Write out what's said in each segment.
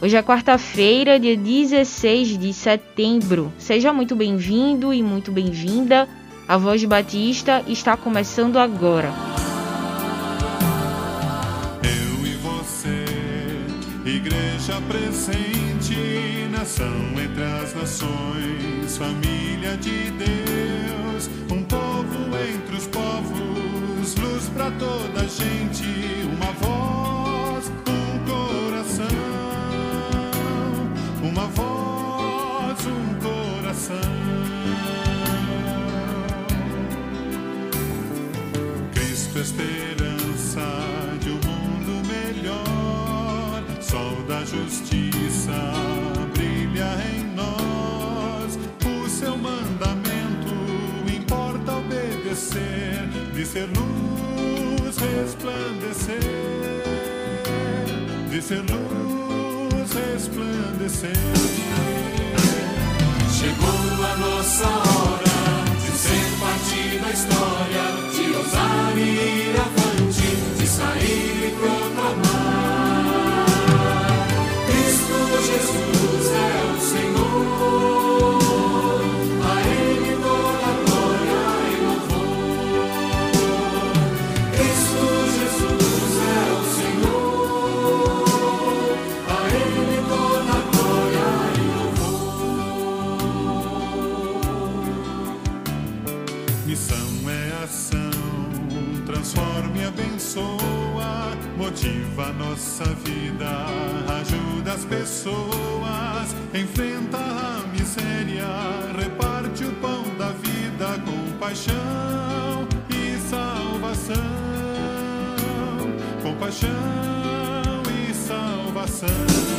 Hoje é quarta-feira, dia 16 de setembro. Seja muito bem-vindo e muito bem-vinda. A Voz Batista está começando agora. Eu e você, igreja presente, nação entre as nações, família de Deus, um povo entre os povos, luz para toda a gente, uma voz, uma voz, um coração. Cristo, esperança de um mundo melhor, sol da justiça brilha em nós. O seu mandamento importa obedecer, de ser luz resplandecer, de ser luz resplandecer. Pessoas, enfrenta a miséria, reparte o pão da vida com paixão e salvação, com paixão e salvação.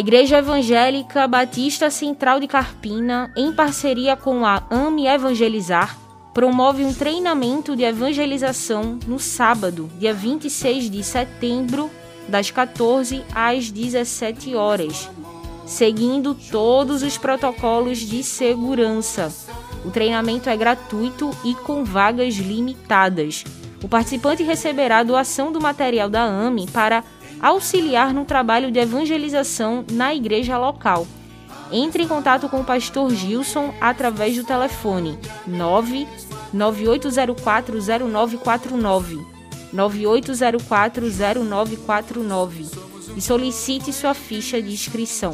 Igreja Evangélica Batista Central de Carpina, em parceria com a AME Evangelizar, promove um treinamento de evangelização no sábado, dia 26 de setembro, das 14 às 17 horas, seguindo todos os protocolos de segurança. O treinamento é gratuito e com vagas limitadas. O participante receberá doação do material da AME para auxiliar no trabalho de evangelização na igreja local. Entre em contato com o pastor Gilson através do telefone 998040949 98040949 e solicite sua ficha de inscrição.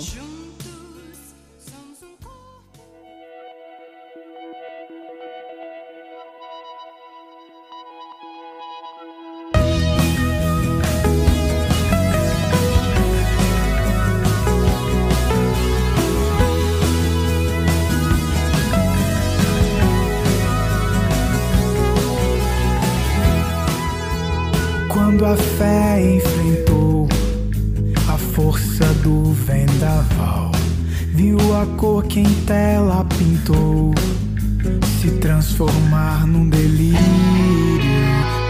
Transformar num delírio,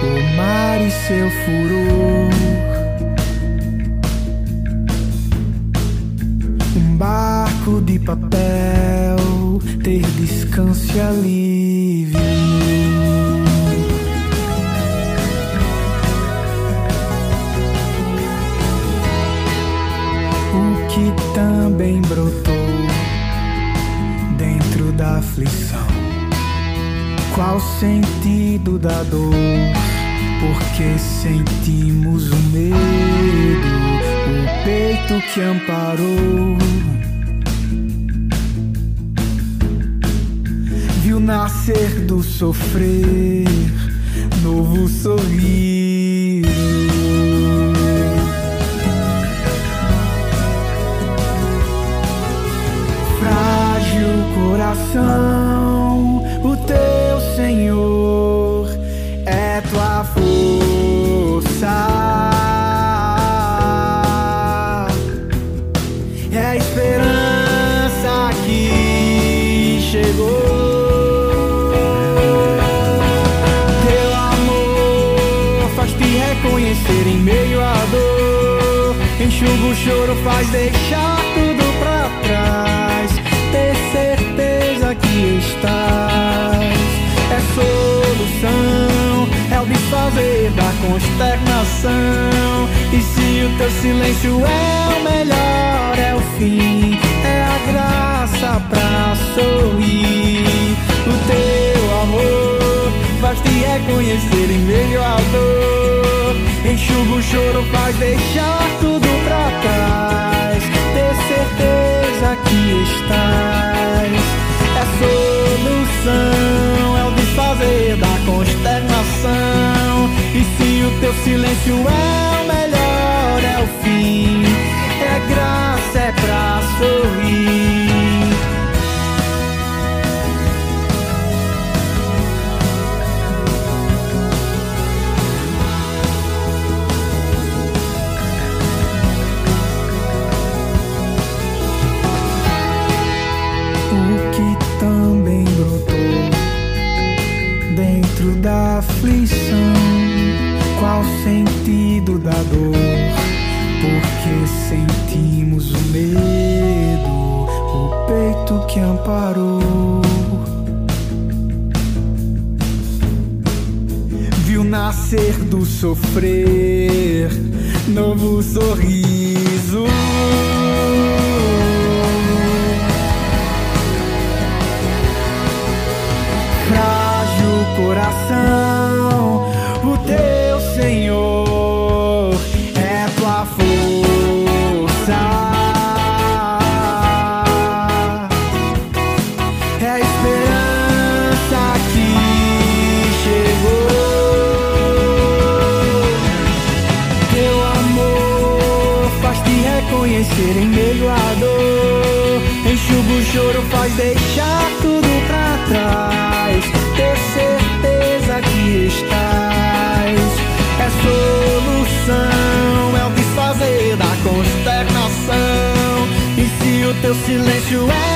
o mar e seu furor. Um barco de papel ter descanso e alívio. Qual o sentido da dor? Porque sentimos o medo, o peito que amparou. Viu nascer do sofrer, novo sorriso. Frágil coração, choro, faz deixar tudo pra trás. Ter certeza que estás. É solução, é o desfazer da consternação. E se o teu silêncio é o melhor, é o fim, é a graça pra sorrir. O teu amor faz te reconhecer em meio à dor. Enxuga o choro, faz deixar tudo pra trás. Ter certeza que estás. É solução, é o desfazer da consternação. E se o teu silêncio é o melhor, é o fim. É graça, é pra sorrir. Que amparou. Viu nascer do sofrer, novo sorriso. frágil coração, teu silêncio é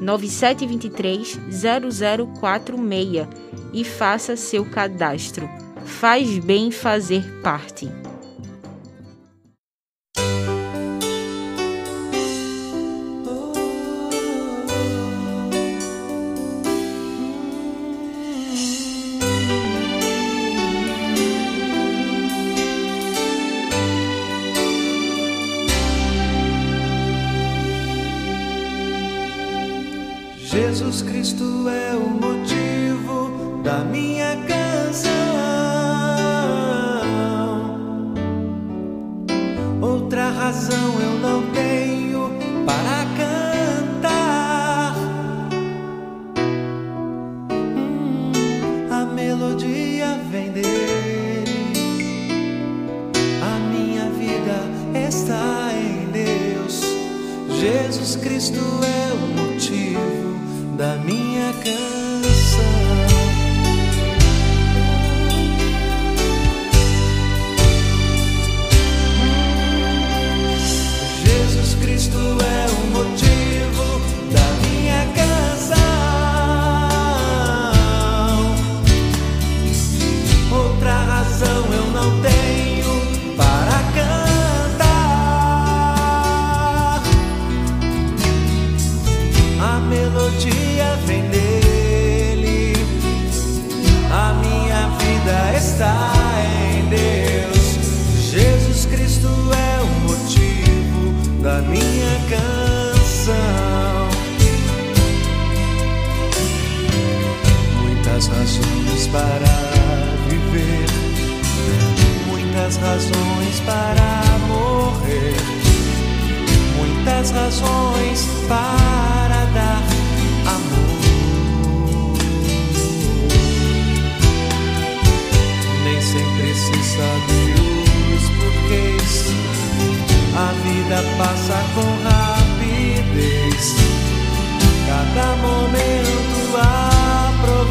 9723 0046 e faça seu cadastro. Faz bem fazer parte. Cristo é muitas razões para viver, muitas razões para morrer, muitas razões para dar amor. Nem sempre se sabe os porquês, a vida passa com rapidez, cada momento há.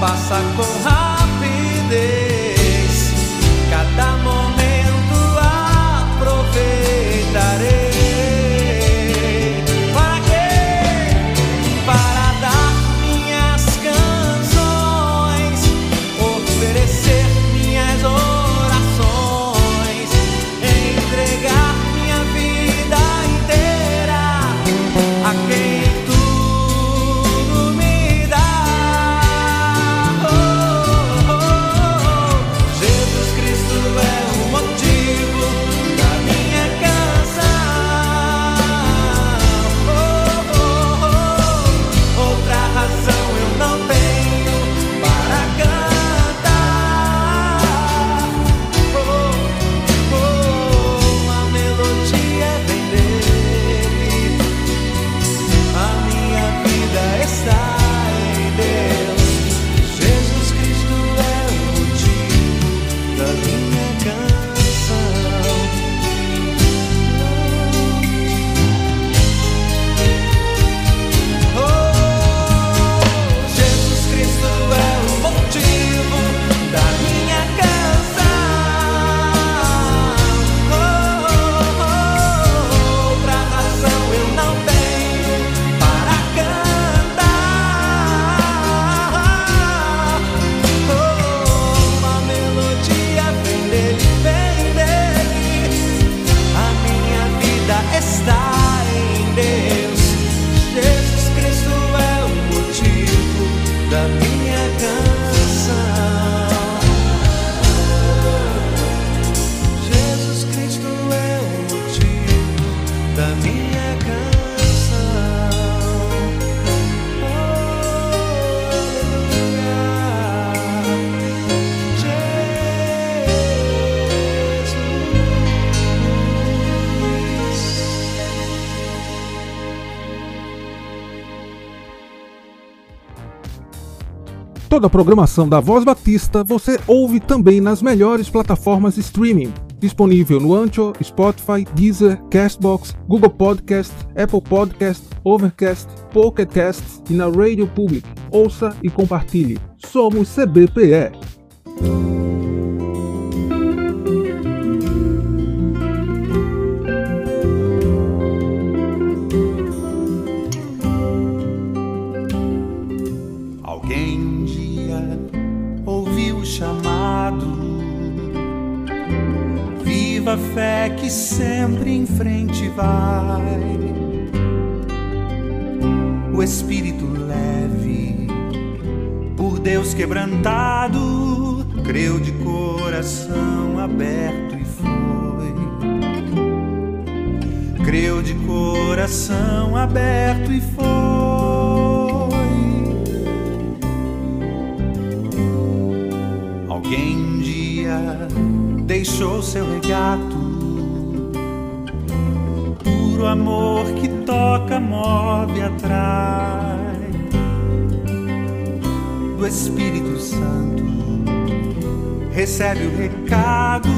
passa com rapidez. vida está. da minha canção. Toda a programação da Voz Batista você ouve também nas melhores plataformas streaming Disponível no Ancho, Spotify, Deezer, Castbox, Google Podcast, Apple Podcast, Overcast, Pocket Cast e na Radio Public. Ouça e compartilhe. Somos CBPE. Viva fé que sempre em frente vai. O espírito leve, por Deus quebrantado, creu de coração aberto e foi. Creu de coração aberto e foi. Alguém um dia deixou seu regato, puro amor que toca, move, atrai do Espírito Santo. Recebe o recado,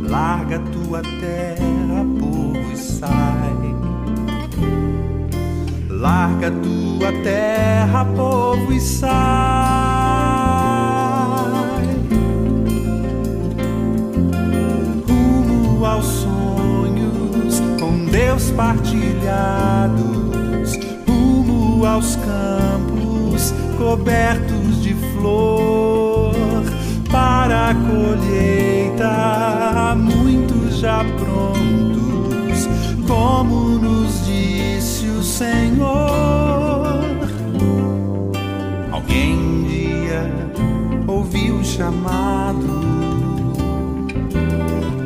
larga tua terra, povo e sai. Larga tua terra, povo e sai. Partilhados. Rumo aos campos cobertos de flor. Para a colheita, muitos já prontos, como nos disse o Senhor. Alguém um dia ouviu o chamado,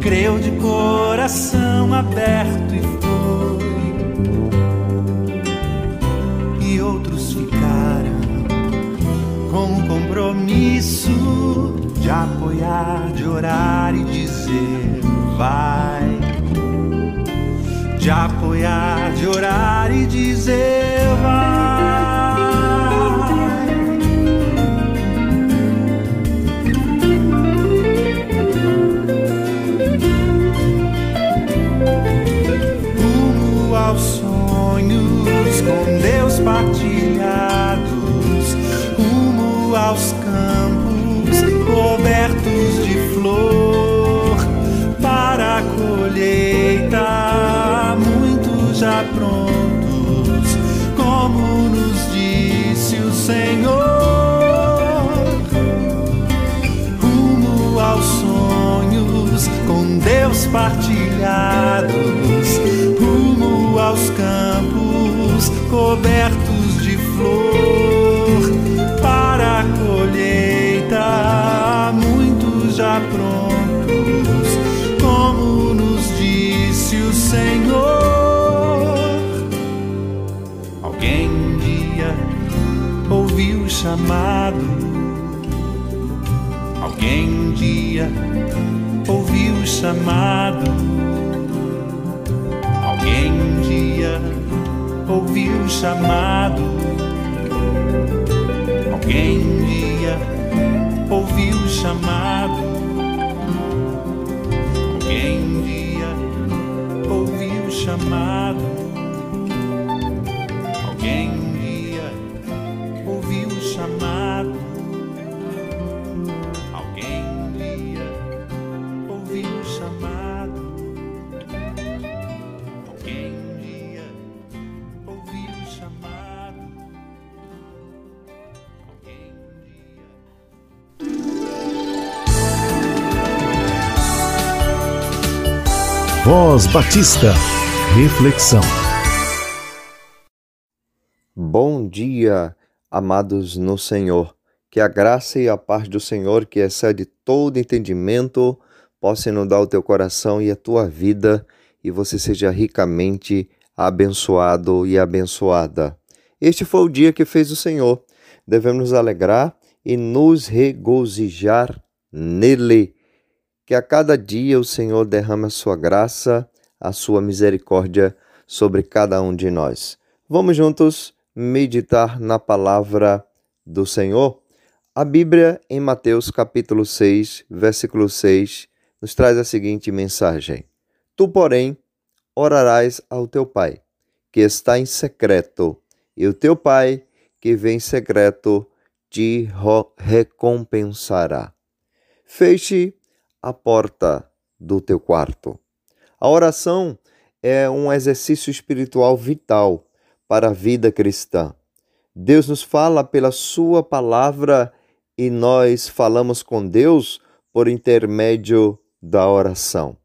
creu de coração aberto compromisso de apoiar, de orar e dizer vai. De apoiar, de orar e dizer vai. Chamado. Alguém um dia ouviu o chamado. Alguém um dia ouviu o chamado. Alguém um dia ouviu o chamado. Alguém um dia ouviu o chamado. Voz Batista. Reflexão. Bom dia, amados no Senhor. Que a graça e a paz do Senhor, que excede todo entendimento, possa inundar o teu coração e a tua vida, e você seja ricamente abençoado e abençoada. Este foi o dia que fez o Senhor. Devemos nos alegrar e nos regozijar nele. Que a cada dia o Senhor derrame a sua graça, a sua misericórdia sobre cada um de nós. Vamos juntos meditar na palavra do Senhor. A Bíblia, em Mateus capítulo 6, versículo 6, nos traz a seguinte mensagem: Tu, porém, orarás ao teu Pai, que está em secreto, e o teu Pai, que vem em secreto, te recompensará. Feche a porta do teu quarto. A oração é um exercício espiritual vital para a vida cristã. Deus nos fala pela Sua palavra e nós falamos com Deus por intermédio da oração.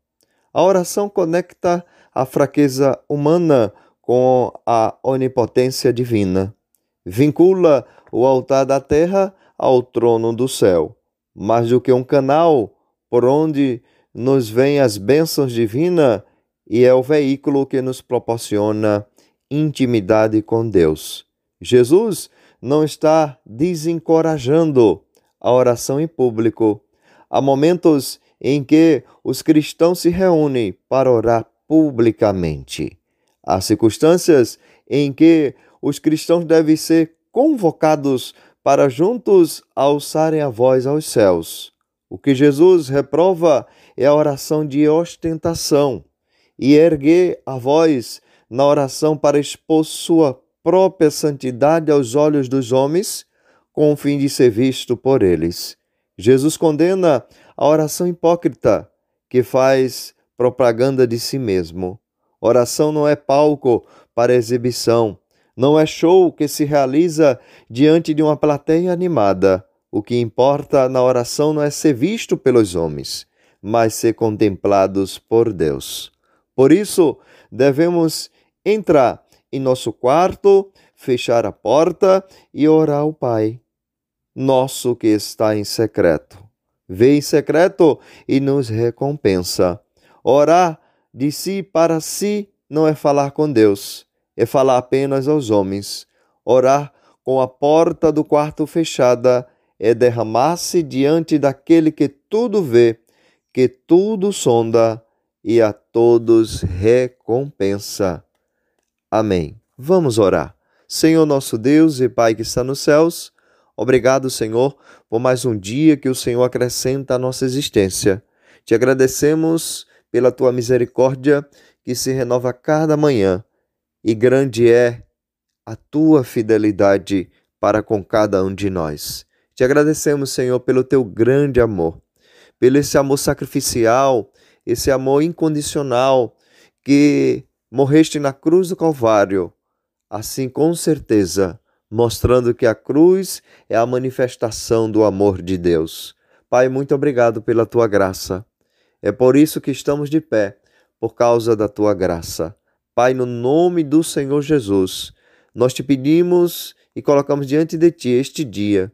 A oração conecta a fraqueza humana com a onipotência divina, vincula o altar da terra ao trono do céu. Mais do que um canal por onde nos vêm as bênçãos divinas e é o veículo que nos proporciona intimidade com Deus. Jesus não está desencorajando a oração em público. Há momentos em que os cristãos se reúnem para orar publicamente. Há circunstâncias em que os cristãos devem ser convocados para juntos alçarem a voz aos céus. O que Jesus reprova é a oração de ostentação e erguer a voz na oração para expor sua própria santidade aos olhos dos homens, com o fim de ser visto por eles. Jesus condena a oração hipócrita, que faz propaganda de si mesmo. Oração não é palco para exibição, não é show que se realiza diante de uma plateia animada. O que importa na oração não é ser visto pelos homens, mas ser contemplados por Deus. Por isso, devemos entrar em nosso quarto, fechar a porta e orar ao Pai, nosso que está em secreto. Vê em secreto e nos recompensa. Orar de si para si não é falar com Deus, é falar apenas aos homens. Orar com a porta do quarto fechada é derramar-se diante daquele que tudo vê, que tudo sonda e a todos recompensa. Amém. Vamos orar. Senhor nosso Deus e Pai que está nos céus, obrigado, Senhor, por mais um dia que o Senhor acrescenta à nossa existência. Te agradecemos pela tua misericórdia que se renova cada manhã, e grande é a tua fidelidade para com cada um de nós. Te agradecemos, Senhor, pelo teu grande amor, pelo esse amor sacrificial, esse amor incondicional que morreste na cruz do Calvário, assim com certeza, mostrando que a cruz é a manifestação do amor de Deus. Pai, muito obrigado pela tua graça. É por isso que estamos de pé, por causa da tua graça. Pai, no nome do Senhor Jesus, nós te pedimos e colocamos diante de ti este dia.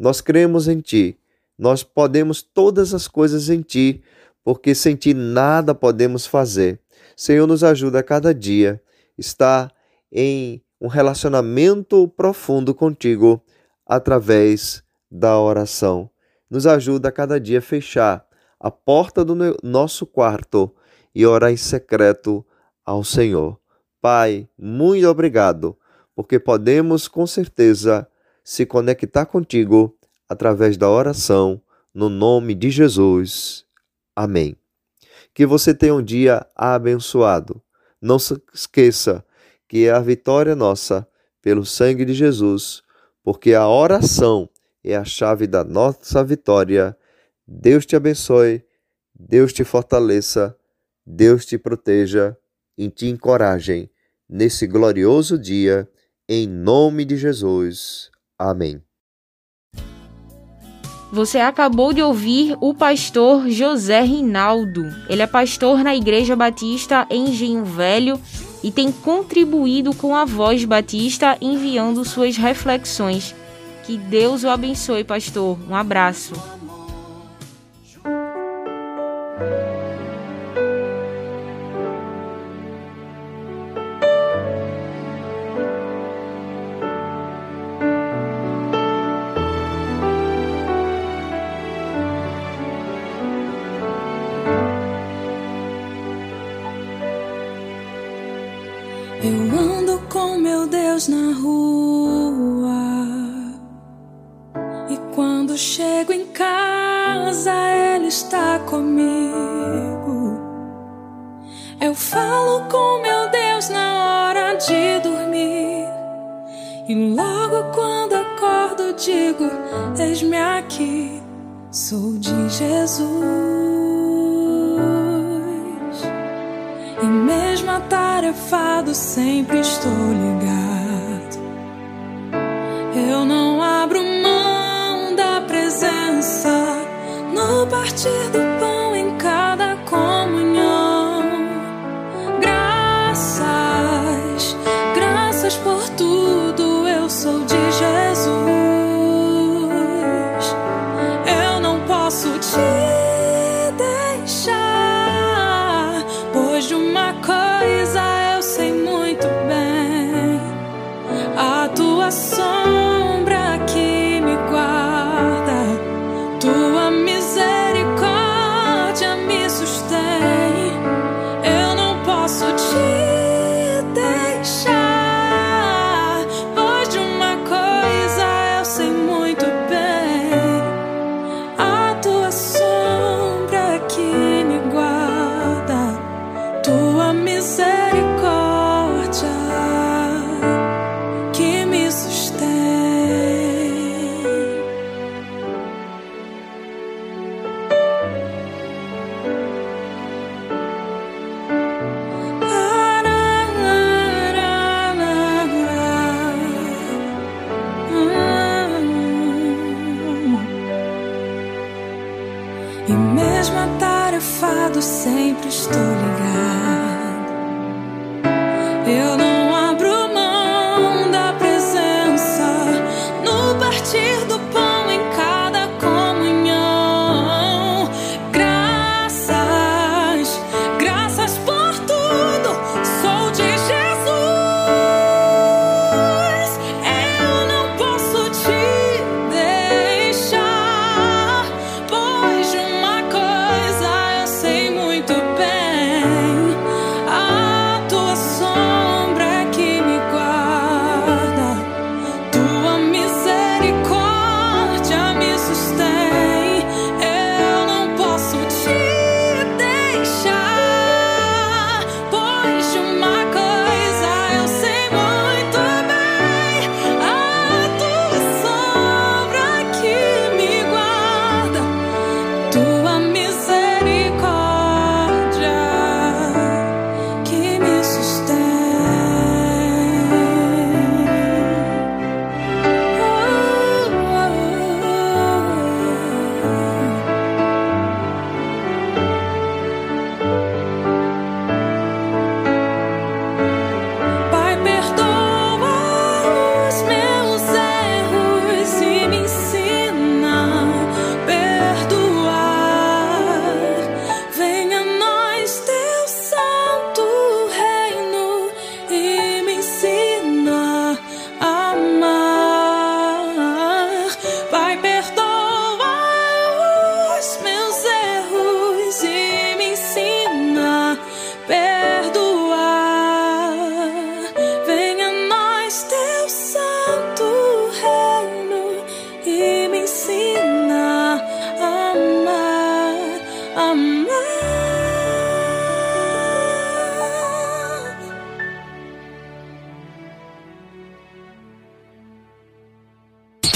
Nós cremos em ti. Nós podemos todas as coisas em ti, porque sem ti nada podemos fazer. Senhor, nos ajuda a cada dia estar em um relacionamento profundo contigo através da oração. Nos ajuda a cada dia fechar a porta do nosso quarto e orar em secreto ao Senhor. Pai, muito obrigado, porque podemos com certeza se conectar contigo através da oração, no nome de Jesus. Amém. Que você tenha um dia abençoado. Não se esqueça que é a vitória nossa pelo sangue de Jesus, porque a oração é a chave da nossa vitória. Deus te abençoe, Deus te fortaleça, Deus te proteja e te encorajem nesse glorioso dia, em nome de Jesus. Amém. Você acabou de ouvir o pastor José Rinaldo. Ele é pastor na Igreja Batista em Engenho Velho e tem contribuído com a Voz Batista enviando suas reflexões. Que Deus o abençoe, pastor. Um abraço. Na rua e quando chego em casa, Ele está comigo. Eu falo com meu Deus na hora de dormir. E logo quando acordo, digo: Eis-me aqui, sou de Jesus. E mesmo atarefado, sempre estou ligado. Partir do